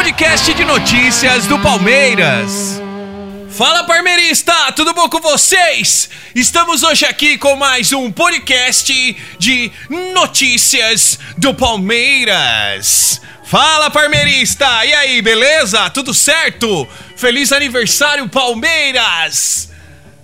podcast de notícias do Palmeiras. Fala, Parmeirista! Tudo bom com vocês? Estamos hoje aqui com mais um podcast de notícias do Palmeiras. Fala, Parmeirista! E aí, beleza? Tudo certo? Feliz aniversário, Palmeiras!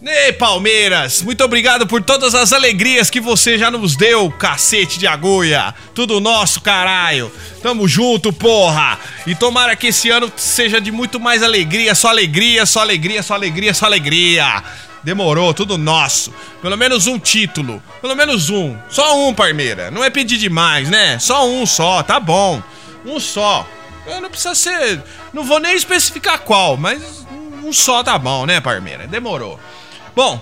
Ei, Palmeiras, muito obrigado por todas as alegrias que você já nos deu, cacete de agulha. Tudo nosso, caralho. Tamo junto, porra. E tomara que esse ano seja de muito mais alegria, só alegria, só alegria, só alegria, só alegria. Demorou, tudo nosso. Pelo menos um título. Pelo menos um. Só um, Parmeira. Não é pedir demais, né? Só um só, tá bom. Um só. Eu não precisa ser. Não vou nem especificar qual, mas um só tá bom, né, Parmeira? Demorou. Bom,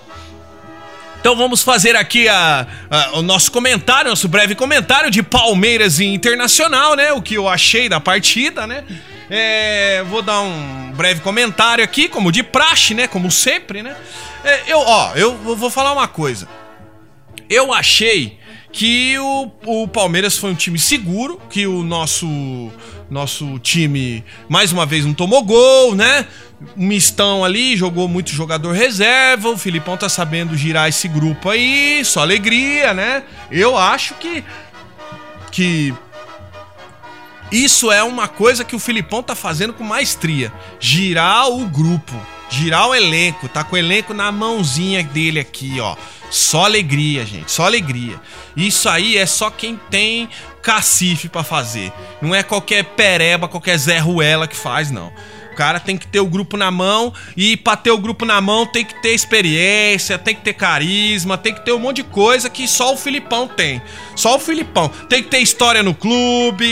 então vamos fazer aqui a, a, o nosso comentário, nosso breve comentário de Palmeiras e Internacional, né? O que eu achei da partida, né? É, vou dar um breve comentário aqui, como de praxe, né? Como sempre, né? É, eu, ó, eu vou falar uma coisa. Eu achei que o, o Palmeiras foi um time seguro, que o nosso nosso time mais uma vez não tomou gol, né? Mistão ali, jogou muito jogador reserva. O Filipão tá sabendo girar esse grupo aí, só alegria, né? Eu acho que que isso é uma coisa que o Filipão tá fazendo com maestria, girar o grupo, girar o elenco, tá com o elenco na mãozinha dele aqui, ó. Só alegria, gente, só alegria. Isso aí é só quem tem cacife para fazer. Não é qualquer pereba, qualquer Zé Ruela que faz, não. O cara tem que ter o grupo na mão e pra ter o grupo na mão tem que ter experiência, tem que ter carisma, tem que ter um monte de coisa que só o Filipão tem. Só o Filipão. Tem que ter história no clube.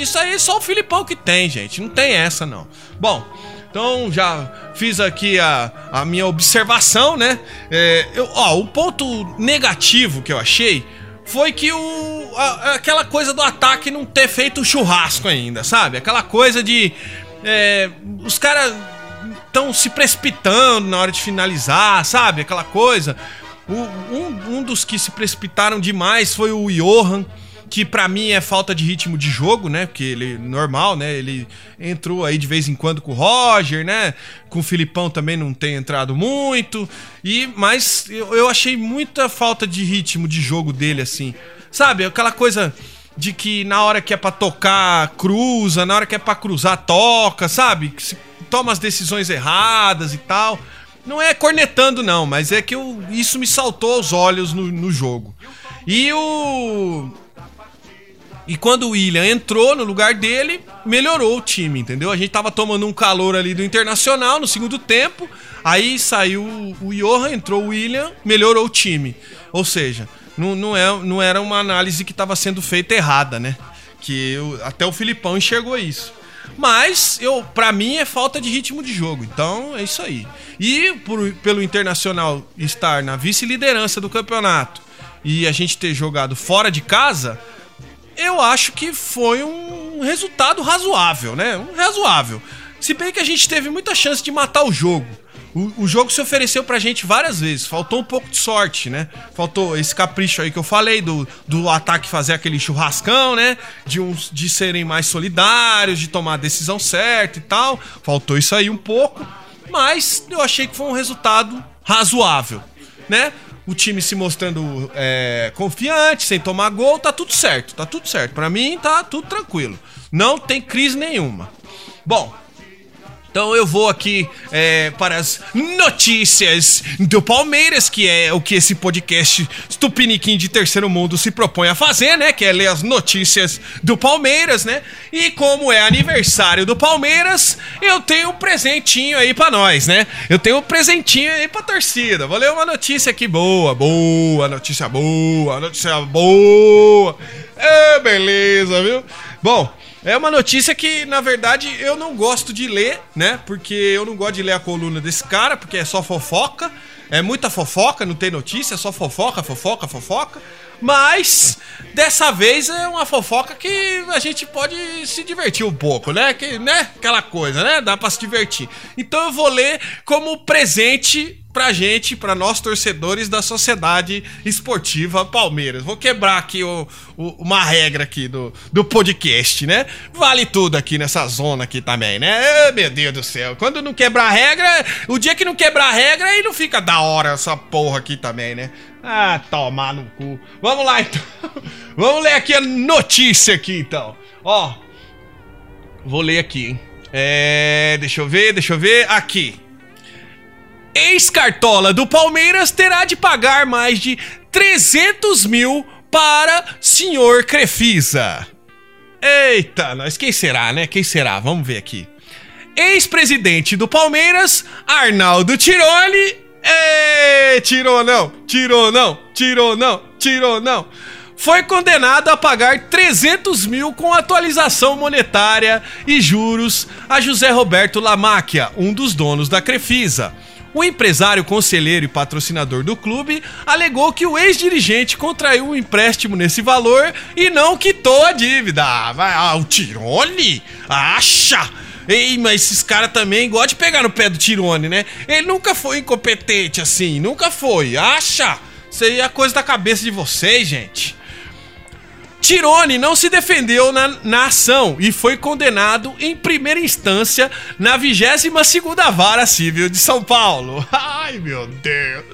Isso aí só o Filipão que tem, gente. Não tem essa, não. Bom, então já fiz aqui a, a minha observação, né? É, eu, ó, o ponto negativo que eu achei foi que o, a, aquela coisa do ataque não ter feito churrasco ainda, sabe? Aquela coisa de é, os caras estão se precipitando na hora de finalizar, sabe? Aquela coisa. O, um, um dos que se precipitaram demais foi o Johan, que para mim é falta de ritmo de jogo, né? Porque ele normal, né? Ele entrou aí de vez em quando com o Roger, né? Com o Filipão também não tem entrado muito. E mas eu, eu achei muita falta de ritmo de jogo dele assim. Sabe? Aquela coisa de que na hora que é pra tocar, cruza, na hora que é pra cruzar, toca, sabe? Que toma as decisões erradas e tal. Não é cornetando, não, mas é que eu, isso me saltou aos olhos no, no jogo. E o. E quando o William entrou no lugar dele, melhorou o time, entendeu? A gente tava tomando um calor ali do Internacional no segundo tempo. Aí saiu o Johan, entrou o William, melhorou o time. Ou seja, não, não, é, não era uma análise que estava sendo feita errada, né? Que eu, até o Filipão enxergou isso. Mas eu, para mim é falta de ritmo de jogo. Então é isso aí. E por, pelo Internacional estar na vice-liderança do campeonato e a gente ter jogado fora de casa, eu acho que foi um resultado razoável, né? Um razoável. Se bem que a gente teve muita chance de matar o jogo. O, o, jogo se ofereceu pra gente várias vezes. Faltou um pouco de sorte, né? Faltou esse capricho aí que eu falei, do, do ataque fazer aquele churrascão, né? De, uns, de serem mais solidários, de tomar a decisão certa e tal. Faltou isso aí um pouco. Mas eu achei que foi um resultado razoável, né? O time se mostrando é, confiante, sem tomar gol, tá tudo certo, tá tudo certo. Para mim tá tudo tranquilo. Não tem crise nenhuma. Bom, então eu vou aqui é, para as notícias do Palmeiras, que é o que esse podcast Stupiniquim de Terceiro Mundo se propõe a fazer, né? Que é ler as notícias do Palmeiras, né? E como é aniversário do Palmeiras, eu tenho um presentinho aí para nós, né? Eu tenho um presentinho aí pra torcida. Vou ler uma notícia aqui boa, boa, notícia boa, notícia boa. É, beleza, viu? Bom, é uma notícia que, na verdade, eu não gosto de ler, né? Porque eu não gosto de ler a coluna desse cara, porque é só fofoca. É muita fofoca, não tem notícia, é só fofoca, fofoca, fofoca. Mas dessa vez é uma fofoca que a gente pode se divertir um pouco, né? Que, né? Aquela coisa, né? Dá para se divertir. Então eu vou ler como presente pra gente, pra nós torcedores da Sociedade Esportiva Palmeiras. Vou quebrar aqui o, o, uma regra aqui do, do podcast, né? Vale tudo aqui nessa zona aqui também, né? Meu Deus do céu. Quando não quebrar a regra, o dia que não quebrar a regra, aí não fica da hora essa porra aqui também, né? Ah, tomar no cu. Vamos lá então. Vamos ler aqui a notícia aqui então. Ó. Vou ler aqui, hein? É, deixa eu ver, deixa eu ver. Aqui. Ex-cartola do Palmeiras terá de pagar mais de 300 mil para senhor Crefisa. Eita, nós, quem será, né? Quem será? Vamos ver aqui. Ex-presidente do Palmeiras, Arnaldo Tironi. Ei, tirou não, tirou não, tirou não, tirou não. Foi condenado a pagar 300 mil com atualização monetária e juros a José Roberto Lamáquia, um dos donos da Crefisa. O empresário, conselheiro e patrocinador do clube alegou que o ex-dirigente contraiu um empréstimo nesse valor e não quitou a dívida. Ah, o Tirone? Acha? Ei, mas esses caras também gostam de pegar no pé do Tirone, né? Ele nunca foi incompetente assim, nunca foi. Acha? Isso aí é coisa da cabeça de vocês, gente. Tirone não se defendeu na, na ação e foi condenado em primeira instância na 22ª Vara Civil de São Paulo. Ai, meu Deus.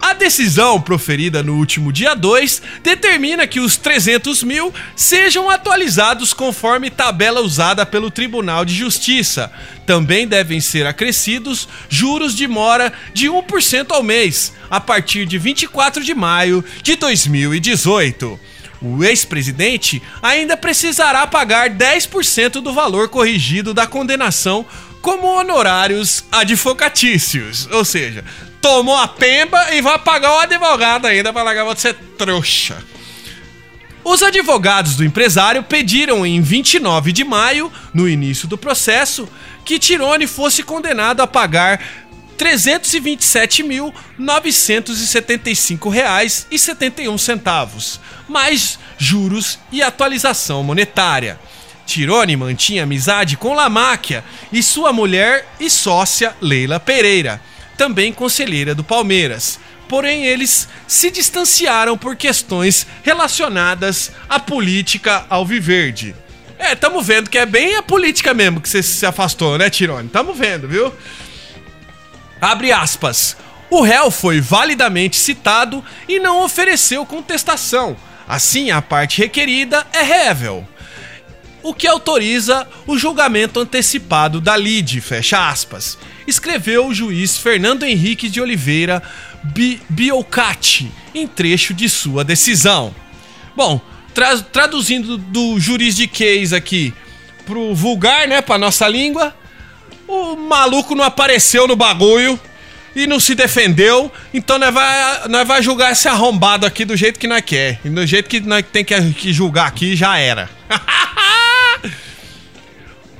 A decisão, proferida no último dia 2, determina que os 300 mil sejam atualizados conforme tabela usada pelo Tribunal de Justiça. Também devem ser acrescidos juros de mora de 1% ao mês, a partir de 24 de maio de 2018. O ex-presidente ainda precisará pagar 10% do valor corrigido da condenação como honorários advocatícios. Ou seja, tomou a pemba e vai pagar o advogado ainda para largar você trouxa. Os advogados do empresário pediram em 29 de maio, no início do processo, que Tirone fosse condenado a pagar R$ 327.975,71, mais juros e atualização monetária. Tirone mantinha amizade com Lamáquia e sua mulher e sócia Leila Pereira, também conselheira do Palmeiras. Porém, eles se distanciaram por questões relacionadas à política alviverde. É, tamo vendo que é bem a política mesmo que você se afastou, né, Tirone? Tamo vendo, viu? Abre aspas. O réu foi validamente citado e não ofereceu contestação. Assim, a parte requerida é rével. O que autoriza o julgamento antecipado da lide, fecha aspas. Escreveu o juiz Fernando Henrique de Oliveira Bi Biocati em trecho de sua decisão. Bom, tra traduzindo do juridiquês aqui pro vulgar, né, pra nossa língua, o maluco não apareceu no bagulho e não se defendeu, então nós vai, nós vai julgar esse arrombado aqui do jeito que nós quer. E do jeito que nós tem que, julgar aqui já era.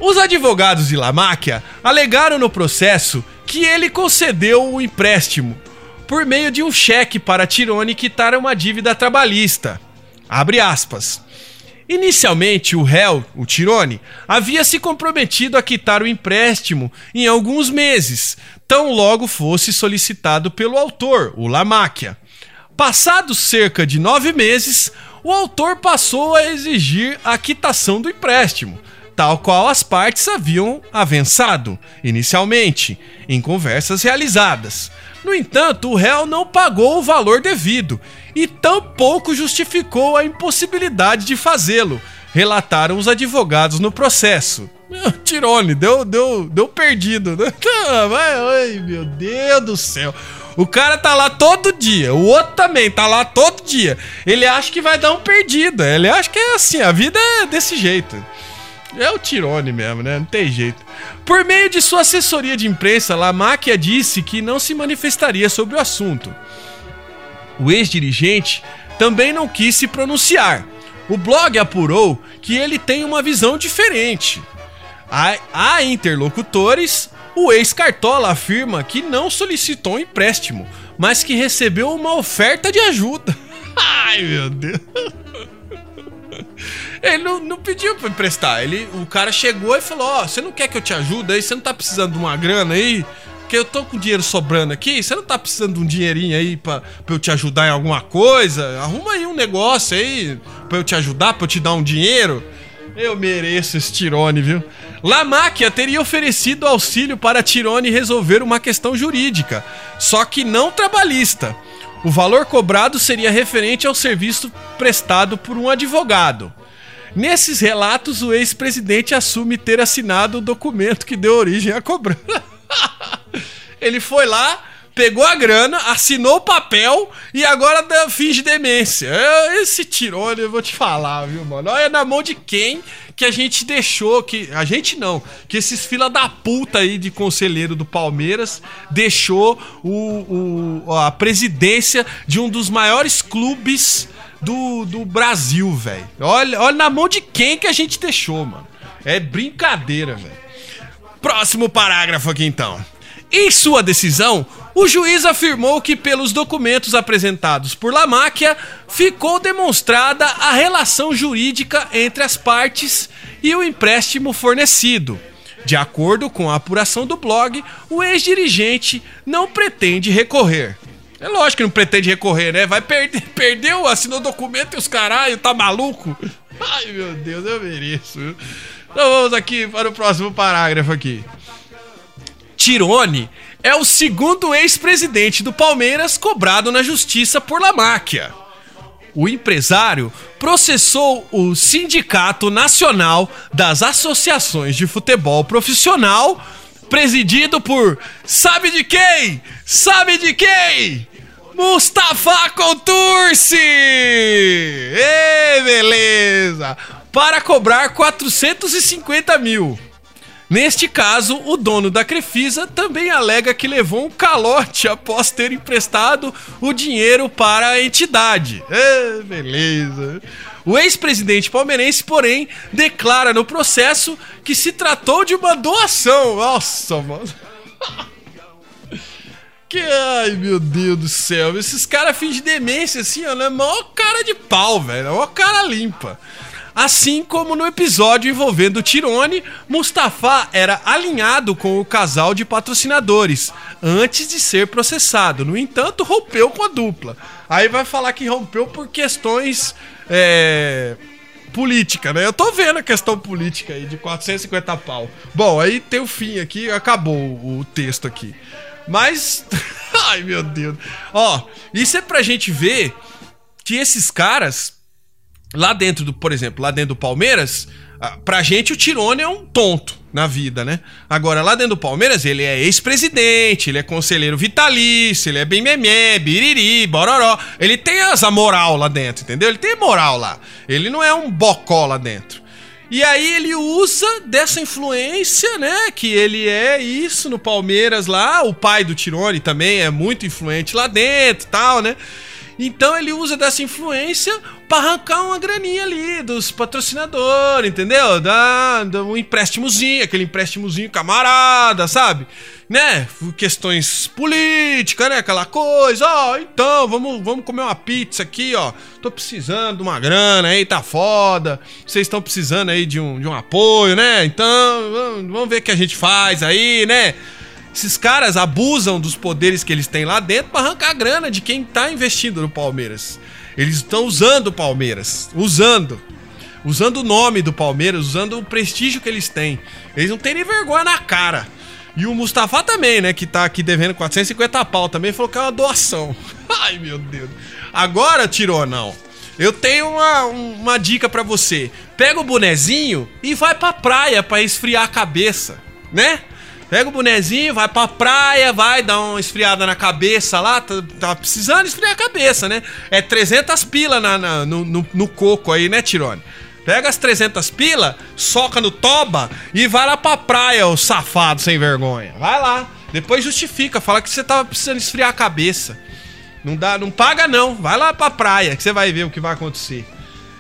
Os advogados de Lamáquia alegaram no processo que ele concedeu o empréstimo por meio de um cheque para Tirone quitar uma dívida trabalhista. Abre aspas. Inicialmente, o réu, o Tirone, havia se comprometido a quitar o empréstimo em alguns meses, tão logo fosse solicitado pelo autor, o Lamáquia. Passados cerca de nove meses, o autor passou a exigir a quitação do empréstimo, tal qual as partes haviam avançado inicialmente, em conversas realizadas. No entanto, o réu não pagou o valor devido e tampouco justificou a impossibilidade de fazê-lo, relataram os advogados no processo. Tirone, deu, deu, deu perdido. Né? Ai, meu Deus do céu. O cara tá lá todo dia, o outro também tá lá todo dia. Ele acha que vai dar um perdido. Ele acha que é assim, a vida é desse jeito. É o Tirone mesmo, né? Não tem jeito. Por meio de sua assessoria de imprensa, Lamáquia disse que não se manifestaria sobre o assunto. O ex-dirigente também não quis se pronunciar. O blog apurou que ele tem uma visão diferente. Há, há interlocutores, o ex-cartola afirma que não solicitou um empréstimo, mas que recebeu uma oferta de ajuda. Ai, meu Deus. Ele não, não pediu pra emprestar. Ele, o cara chegou e falou: Ó, oh, você não quer que eu te ajude aí? Você não tá precisando de uma grana aí? Que eu tô com dinheiro sobrando aqui, você não tá precisando de um dinheirinho aí pra, pra eu te ajudar em alguma coisa? Arruma aí um negócio aí pra eu te ajudar, pra eu te dar um dinheiro. Eu mereço esse Tirone, viu? Lamáquia teria oferecido auxílio para Tirone resolver uma questão jurídica, só que não trabalhista. O valor cobrado seria referente ao serviço prestado por um advogado. Nesses relatos, o ex-presidente assume ter assinado o documento que deu origem à cobrança. Ele foi lá, pegou a grana, assinou o papel e agora finge demência. É, esse tirone, eu vou te falar, viu, mano? Olha na mão de quem que a gente deixou, que a gente não, que esses fila da puta aí de conselheiro do Palmeiras deixou o, o a presidência de um dos maiores clubes do, do Brasil, velho. Olha, olha na mão de quem que a gente deixou, mano. É brincadeira, velho. Próximo parágrafo aqui então. Em sua decisão, o juiz afirmou que, pelos documentos apresentados por Lamáquia, ficou demonstrada a relação jurídica entre as partes e o empréstimo fornecido. De acordo com a apuração do blog, o ex-dirigente não pretende recorrer. É lógico que não pretende recorrer, né? Vai perder, perdeu, assinou documento e os caralho, tá maluco? Ai, meu Deus, eu mereço. Então vamos aqui para o próximo parágrafo aqui. Tirone é o segundo ex-presidente do Palmeiras cobrado na justiça por Lamáquia. O empresário processou o Sindicato Nacional das Associações de Futebol Profissional, presidido por sabe de quem? Sabe de quem? Mustafa Contursi! Ê, beleza! Para cobrar 450 mil. Neste caso, o dono da Crefisa também alega que levou um calote após ter emprestado o dinheiro para a entidade. É, beleza. O ex-presidente palmeirense, porém, declara no processo que se tratou de uma doação. Nossa, mano. Que, ai, meu Deus do céu. Esses caras fingem demência assim, ó. Né? Mó cara de pau, velho. Mó cara limpa. Assim como no episódio envolvendo Tirone, Mustafa era alinhado com o casal de patrocinadores antes de ser processado. No entanto, rompeu com a dupla. Aí vai falar que rompeu por questões. É política, né? Eu tô vendo a questão política aí de 450 pau. Bom, aí tem o fim aqui, acabou o texto aqui. Mas. Ai, meu Deus. Ó, isso é pra gente ver que esses caras, lá dentro do, por exemplo, lá dentro do Palmeiras, pra gente o Tirone é um tonto na vida, né? Agora, lá dentro do Palmeiras, ele é ex-presidente, ele é conselheiro vitalício, ele é bem memé, biriri, bororó. Ele tem essa moral lá dentro, entendeu? Ele tem moral lá. Ele não é um bocó lá dentro. E aí ele usa dessa influência, né? Que ele é isso no Palmeiras lá. O pai do Tirone também é muito influente lá dentro tal, né? Então ele usa dessa influência para arrancar uma graninha ali dos patrocinadores, entendeu? Dá, dá um empréstimozinho, aquele empréstimozinho camarada, sabe? Né? Questões políticas, né? Aquela coisa, ó, então, vamos, vamos comer uma pizza aqui, ó. Tô precisando de uma grana aí, tá foda. Vocês estão precisando aí de um, de um apoio, né? Então, vamos, vamos ver o que a gente faz aí, né? Esses caras abusam dos poderes que eles têm lá dentro para arrancar a grana de quem tá investindo no Palmeiras. Eles estão usando o Palmeiras, usando. Usando o nome do Palmeiras, usando o prestígio que eles têm. Eles não têm nem vergonha na cara. E o Mustafa também, né, que tá aqui devendo 450 pau, também falou que é uma doação. Ai, meu Deus. Agora, tirou não. Eu tenho uma, uma dica para você. Pega o bonezinho e vai pra praia para esfriar a cabeça, né? Pega o bonezinho, vai pra praia, vai dar uma esfriada na cabeça lá. Tá, tá precisando esfriar a cabeça, né? É 300 pila na, na no, no, no, coco aí, né, Tirone? Pega as 300 pila, soca no toba e vai lá pra praia, o safado sem vergonha. Vai lá. Depois justifica, fala que você tava precisando esfriar a cabeça. Não dá, não paga não. Vai lá pra praia que você vai ver o que vai acontecer.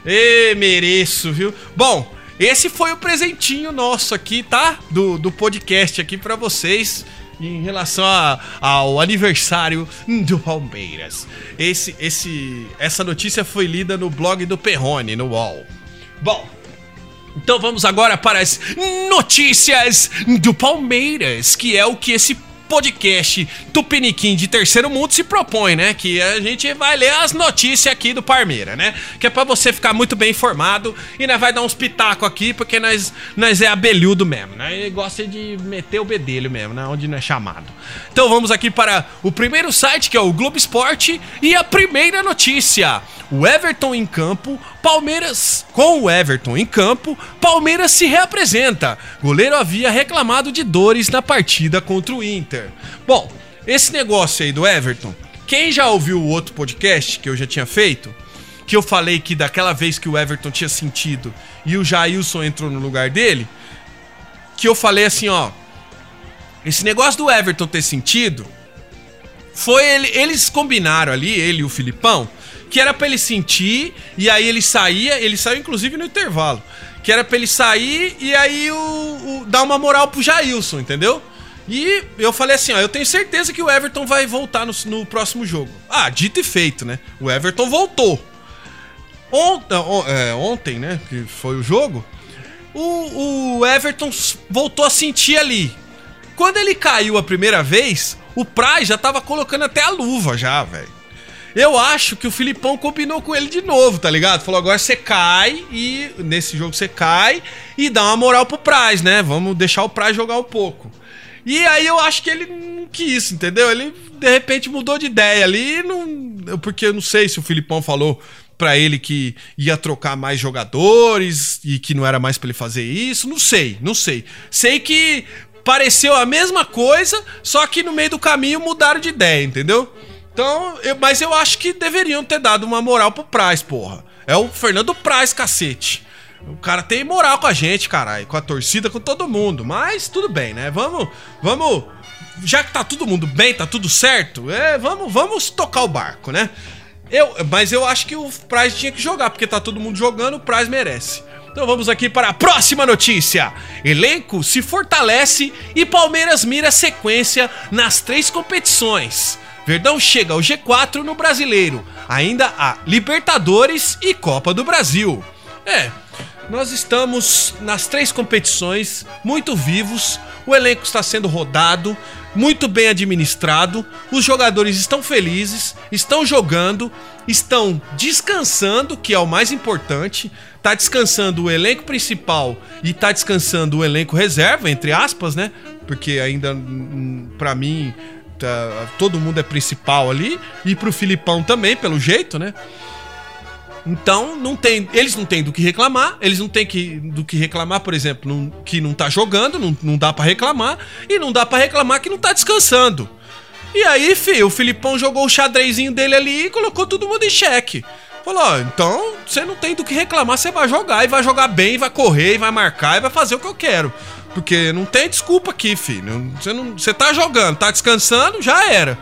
Ê, mereço, viu? Bom, esse foi o presentinho nosso aqui, tá? Do, do podcast aqui para vocês em relação a, ao aniversário do Palmeiras. Esse, esse, essa notícia foi lida no blog do Perrone, no UOL. Bom, então vamos agora para as notícias do Palmeiras, que é o que esse podcast Tupiniquim de terceiro mundo se propõe, né? Que a gente vai ler as notícias aqui do Parmeira, né? Que é pra você ficar muito bem informado e nós vai dar uns pitacos aqui, porque nós, nós é abelhudo mesmo, né? E gosta de meter o bedelho mesmo, né? Onde não é chamado. Então vamos aqui para o primeiro site, que é o Globo Esporte, e a primeira notícia. O Everton em campo, Palmeiras com o Everton em campo, Palmeiras se reapresenta. Goleiro havia reclamado de dores na partida contra o Inter. Bom, esse negócio aí do Everton, quem já ouviu o outro podcast que eu já tinha feito, que eu falei que daquela vez que o Everton tinha sentido e o Jailson entrou no lugar dele, que eu falei assim, ó, esse negócio do Everton ter sentido foi ele, eles combinaram ali, ele e o Filipão, que era para ele sentir, e aí ele saía, ele saiu inclusive no intervalo, que era para ele sair e aí o, o, dar uma moral pro Jailson, entendeu? E eu falei assim, ó, eu tenho certeza que o Everton vai voltar no, no próximo jogo. Ah, dito e feito, né? O Everton voltou. Ontem, é, ontem, né, que foi o jogo, o, o Everton voltou a sentir ali. Quando ele caiu a primeira vez, o Praz já tava colocando até a luva já, velho. Eu acho que o Filipão combinou com ele de novo, tá ligado? Falou: agora você cai e nesse jogo você cai e dá uma moral pro Praz, né? Vamos deixar o Praz jogar um pouco. E aí eu acho que ele não quis, entendeu? Ele de repente mudou de ideia ali, não, porque eu não sei se o Filipão falou para ele que ia trocar mais jogadores e que não era mais para ele fazer isso, não sei, não sei. Sei que pareceu a mesma coisa, só que no meio do caminho mudaram de ideia, entendeu? Então, eu, mas eu acho que deveriam ter dado uma moral pro Praz, porra. É o Fernando Praz, cacete. O cara tem moral com a gente, caralho, com a torcida, com todo mundo. Mas tudo bem, né? Vamos, vamos. Já que tá todo mundo bem, tá tudo certo, é, vamos, vamos tocar o barco, né? Eu, mas eu acho que o Praz tinha que jogar, porque tá todo mundo jogando, o Praz merece. Então vamos aqui para a próxima notícia. Elenco se fortalece e Palmeiras mira sequência nas três competições. Verdão chega ao G4 no Brasileiro. Ainda há Libertadores e Copa do Brasil. É, nós estamos nas três competições, muito vivos, o elenco está sendo rodado, muito bem administrado, os jogadores estão felizes, estão jogando, estão descansando, que é o mais importante. Tá descansando o elenco principal e tá descansando o elenco reserva, entre aspas, né? Porque ainda, hum, para mim, tá, todo mundo é principal ali. E pro Filipão também, pelo jeito, né? Então, não tem, eles não têm do que reclamar, eles não têm que, do que reclamar, por exemplo, não, que não tá jogando, não, não dá para reclamar, e não dá para reclamar que não tá descansando. E aí, filho, o Filipão jogou o xadrezinho dele ali e colocou todo mundo em xeque. Falou, ó, então você não tem do que reclamar, você vai jogar e vai jogar bem, vai correr, e vai marcar e vai fazer o que eu quero. Porque não tem desculpa aqui, filho. Você, não, você tá jogando, tá descansando, já era.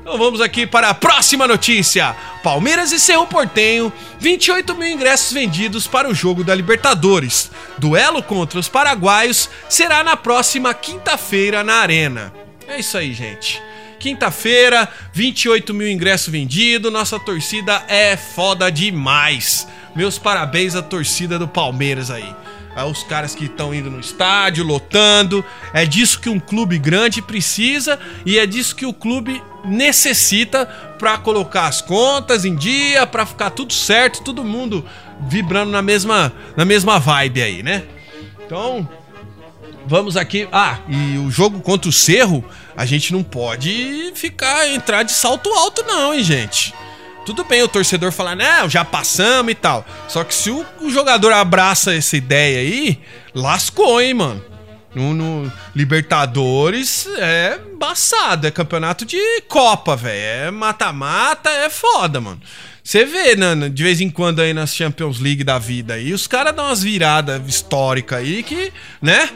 Então vamos aqui para a próxima notícia. Palmeiras e Cerro Portenho, 28 mil ingressos vendidos para o jogo da Libertadores. Duelo contra os paraguaios será na próxima quinta-feira na Arena. É isso aí, gente. Quinta-feira, 28 mil ingressos vendidos. Nossa torcida é foda demais. Meus parabéns à torcida do Palmeiras aí os caras que estão indo no estádio, lotando. É disso que um clube grande precisa e é disso que o clube necessita para colocar as contas em dia, para ficar tudo certo, todo mundo vibrando na mesma, na mesma vibe aí, né? Então, vamos aqui. Ah, e o jogo contra o Cerro, a gente não pode ficar entrar de salto alto não, hein, gente? Tudo bem o torcedor falar, não, já passamos e tal. Só que se o, o jogador abraça essa ideia aí, lascou, hein, mano. No, no, Libertadores é embaçado, é campeonato de Copa, velho. É mata-mata, é foda, mano. Você vê, né, de vez em quando aí nas Champions League da vida aí, os caras dão umas viradas históricas aí que, né?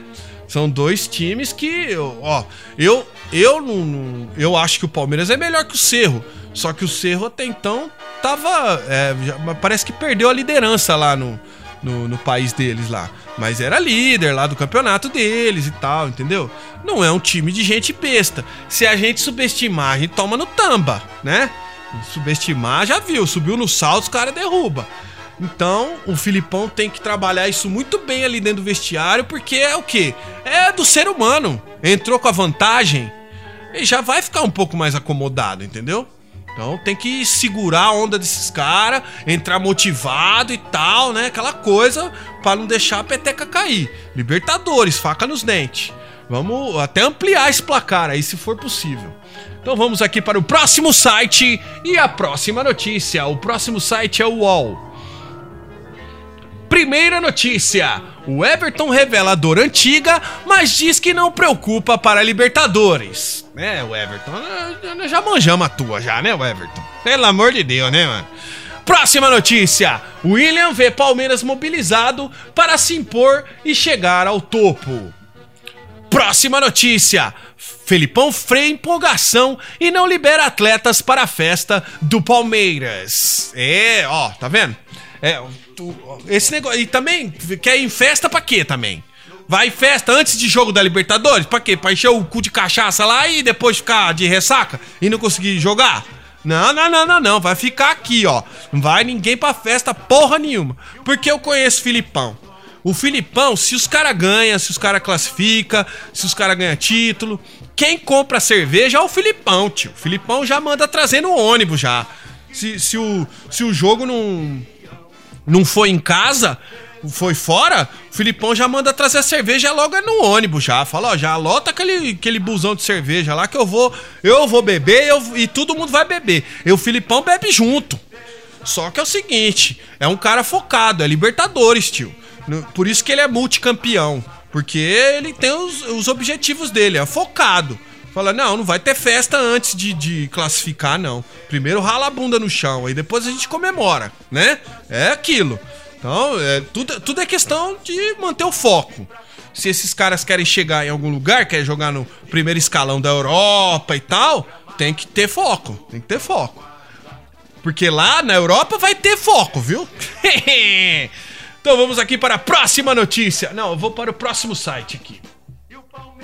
São dois times que, ó, eu eu não, eu acho que o Palmeiras é melhor que o Cerro. Só que o Cerro até então tava. É, já, parece que perdeu a liderança lá no, no, no, país deles lá. Mas era líder lá do campeonato deles e tal, entendeu? Não é um time de gente besta. Se a gente subestimar, a gente toma no tamba, né? Subestimar, já viu. Subiu no salto, os caras derruba. Então, o Filipão tem que trabalhar isso muito bem ali dentro do vestiário, porque é o quê? É do ser humano. Entrou com a vantagem, ele já vai ficar um pouco mais acomodado, entendeu? Então tem que segurar a onda desses caras, entrar motivado e tal, né? Aquela coisa para não deixar a peteca cair. Libertadores, faca nos dentes. Vamos até ampliar esse placar aí, se for possível. Então vamos aqui para o próximo site e a próxima notícia. O próximo site é o UOL. Primeira notícia: o Everton revela a dor antiga, mas diz que não preocupa para Libertadores. É, o Everton, já manjamos a tua já, né, o Everton? Pelo amor de Deus, né, mano? Próxima notícia: William vê Palmeiras mobilizado para se impor e chegar ao topo. Próxima notícia: Felipão freia empolgação e não libera atletas para a festa do Palmeiras. É, ó, tá vendo? É, esse negócio. E também, quer ir em festa pra quê também? Vai festa antes de jogo da Libertadores? Pra quê? Pra encher o cu de cachaça lá e depois ficar de ressaca e não conseguir jogar? Não, não, não, não, não. Vai ficar aqui, ó. Não vai ninguém pra festa porra nenhuma. Porque eu conheço o Filipão. O Filipão, se os caras ganham, se os caras classificam, se os caras ganham título, quem compra cerveja é o Filipão, tio. O Filipão já manda trazer no ônibus já. Se, se, o, se o jogo não, não foi em casa, foi fora, o Filipão já manda trazer a cerveja logo no ônibus já. Fala, ó, já lota aquele, aquele busão de cerveja lá que eu vou, eu vou beber eu, e todo mundo vai beber. E o Filipão bebe junto. Só que é o seguinte, é um cara focado, é Libertadores, tio. Por isso que ele é multicampeão. Porque ele tem os, os objetivos dele, é focado. Fala, não, não vai ter festa antes de, de classificar, não. Primeiro rala a bunda no chão, aí depois a gente comemora, né? É aquilo. Então, é, tudo, tudo é questão de manter o foco. Se esses caras querem chegar em algum lugar, querem jogar no primeiro escalão da Europa e tal, tem que ter foco. Tem que ter foco. Porque lá na Europa vai ter foco, viu? Então vamos aqui para a próxima notícia. Não, eu vou para o próximo site aqui.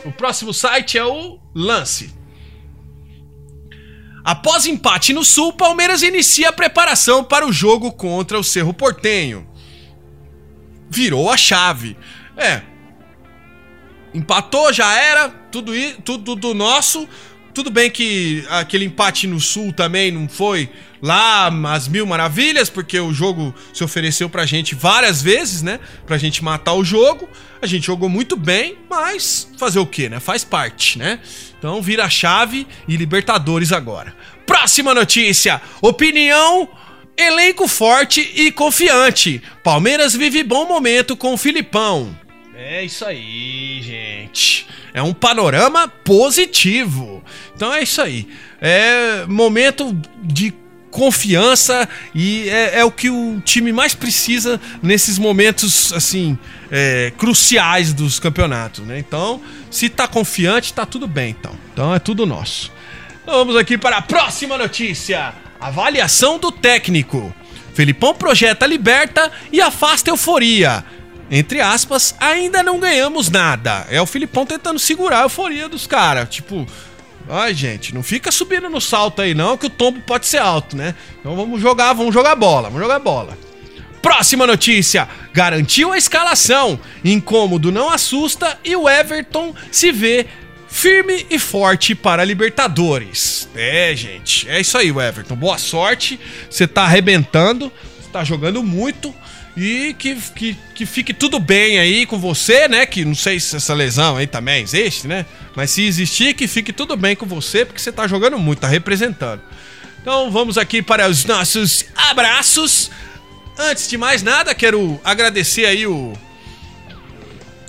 O próximo site é o Lance. Após empate no Sul, Palmeiras inicia a preparação para o jogo contra o Cerro Portenho. Virou a chave. É. Empatou, já era, tudo, tudo do nosso. Tudo bem que aquele empate no Sul também não foi lá as mil maravilhas, porque o jogo se ofereceu pra gente várias vezes, né? Pra gente matar o jogo. A gente jogou muito bem, mas fazer o quê, né? Faz parte, né? Então vira a chave e Libertadores agora. Próxima notícia: opinião. Elenco forte e confiante. Palmeiras vive bom momento com o Filipão. É isso aí, gente. É um panorama positivo. Então é isso aí. É momento de confiança e é, é, o que o time mais precisa nesses momentos assim é, cruciais dos campeonatos, né? Então, se tá confiante, tá tudo bem, então. Então é tudo nosso. Então, vamos aqui para a próxima notícia: avaliação do técnico. Felipão projeta liberta e afasta euforia entre aspas, ainda não ganhamos nada. É o Filipão tentando segurar a euforia dos caras. Tipo, ai gente, não fica subindo no salto aí não, que o tombo pode ser alto, né? Então vamos jogar, vamos jogar bola, vamos jogar bola. Próxima notícia: garantiu a escalação. Incômodo não assusta e o Everton se vê firme e forte para Libertadores. É, gente, é isso aí, Everton. Boa sorte, você tá arrebentando, tá jogando muito. E que, que, que fique tudo bem aí com você, né? Que não sei se essa lesão aí também existe, né? Mas se existir, que fique tudo bem com você, porque você tá jogando muito, tá representando. Então vamos aqui para os nossos abraços. Antes de mais nada, quero agradecer aí o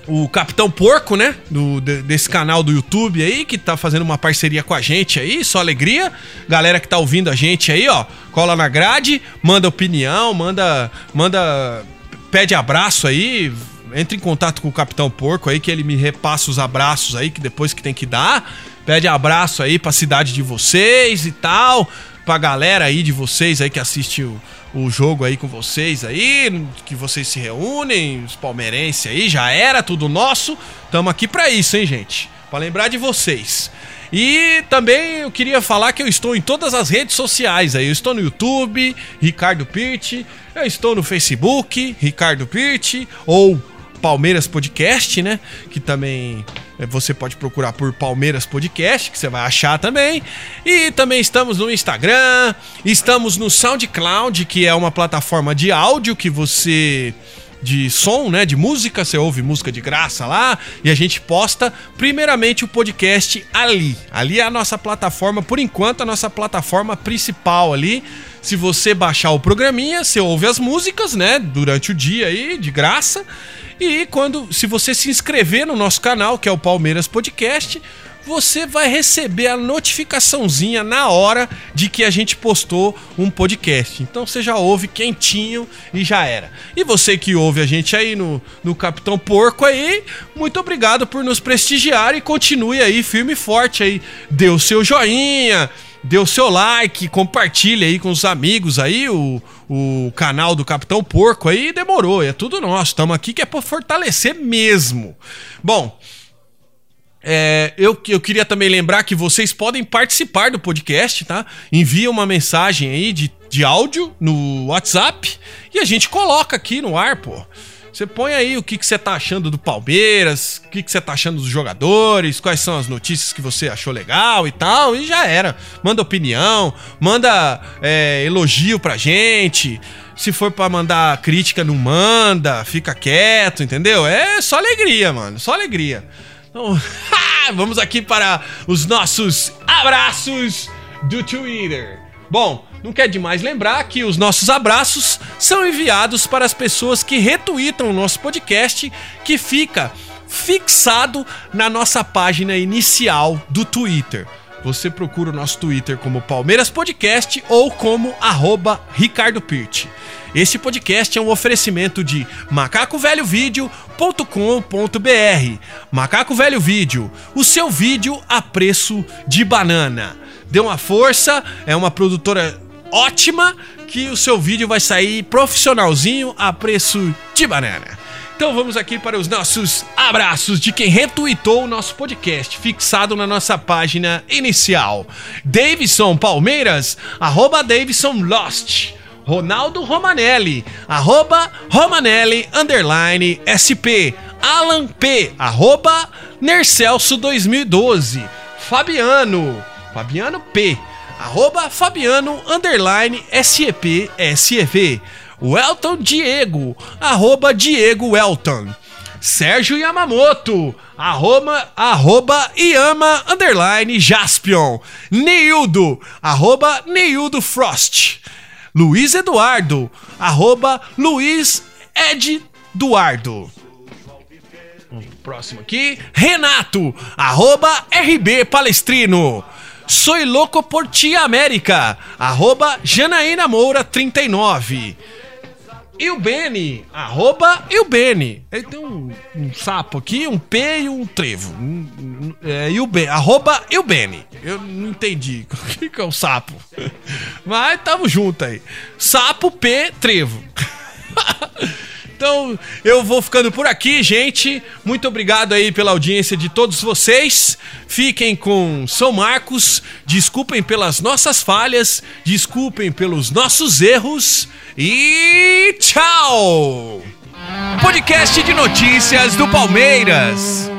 o Capitão Porco, né? Do, desse canal do YouTube aí, que tá fazendo uma parceria com a gente aí, só alegria. Galera que tá ouvindo a gente aí, ó, cola na grade, manda opinião, manda. manda. pede abraço aí. Entre em contato com o Capitão Porco aí, que ele me repassa os abraços aí, que depois que tem que dar. Pede abraço aí pra cidade de vocês e tal. Pra galera aí de vocês aí que assiste o o jogo aí com vocês aí, que vocês se reúnem, os palmeirenses aí, já era tudo nosso. Tamo aqui para isso, hein, gente? Para lembrar de vocês. E também eu queria falar que eu estou em todas as redes sociais aí. Eu estou no YouTube, Ricardo Pirti. Eu estou no Facebook, Ricardo Pirti. Ou Palmeiras Podcast, né? Que também você pode procurar por Palmeiras Podcast, que você vai achar também. E também estamos no Instagram, estamos no SoundCloud, que é uma plataforma de áudio que você de som, né, de música, você ouve música de graça lá e a gente posta primeiramente o podcast ali. Ali é a nossa plataforma, por enquanto a nossa plataforma principal ali. Se você baixar o programinha, você ouve as músicas, né, durante o dia aí de graça. E quando se você se inscrever no nosso canal, que é o Palmeiras Podcast, você vai receber a notificaçãozinha na hora de que a gente postou um podcast. Então você já ouve quentinho e já era. E você que ouve a gente aí no, no Capitão Porco aí, muito obrigado por nos prestigiar e continue aí firme e forte aí. Dê o seu joinha, dê o seu like, compartilhe aí com os amigos aí o, o canal do Capitão Porco aí. Demorou, é tudo nosso. Estamos aqui que é para fortalecer mesmo. Bom, é, eu, eu queria também lembrar que vocês podem participar do podcast, tá? Envia uma mensagem aí de, de áudio no WhatsApp e a gente coloca aqui no ar, pô. Você põe aí o que, que você tá achando do Palmeiras, o que, que você tá achando dos jogadores, quais são as notícias que você achou legal e tal, e já era. Manda opinião, manda é, elogio pra gente. Se for para mandar crítica, não manda, fica quieto, entendeu? É só alegria, mano, só alegria. Então, vamos aqui para os nossos abraços do Twitter. Bom, não quer demais lembrar que os nossos abraços são enviados para as pessoas que retweetam o nosso podcast, que fica fixado na nossa página inicial do Twitter. Você procura o nosso Twitter como Palmeiras Podcast ou como arroba Ricardo Pirti. Este podcast é um oferecimento de macacovelhovideo.com.br. Macaco Velho Vídeo, o seu vídeo a preço de banana. Dê uma força, é uma produtora ótima que o seu vídeo vai sair profissionalzinho a preço de banana. Então vamos aqui para os nossos abraços de quem retweetou o nosso podcast, fixado na nossa página inicial. Davidson Palmeiras, arroba Davidson Lost. Ronaldo Romanelli, arroba Romanelli, underline, SP, Alan P, arroba Nercelso 2012, Fabiano, Fabiano P, arroba Fabiano, underline, SEP, SEV, Welton Diego, arroba Diego Welton, Sérgio Yamamoto, arroba, arroba Yama, underline, Jaspion, Neildo, arroba Neildo Frost, Luiz Eduardo, arroba Luiz Ed Duardo. Próximo aqui, Renato, arroba RB Palestrino. Soy louco por ti América, arroba Janaína Moura 39. E o Beni, arroba e o Beni. Ele tem um, um, sapo aqui, um P e um trevo. É, e o B, arroba e o Beni. Eu não entendi o que, que é o sapo. Mas tamo junto aí. Sapo, P, trevo. Então, eu vou ficando por aqui, gente. Muito obrigado aí pela audiência de todos vocês. Fiquem com São Marcos. Desculpem pelas nossas falhas, desculpem pelos nossos erros e tchau. Podcast de notícias do Palmeiras.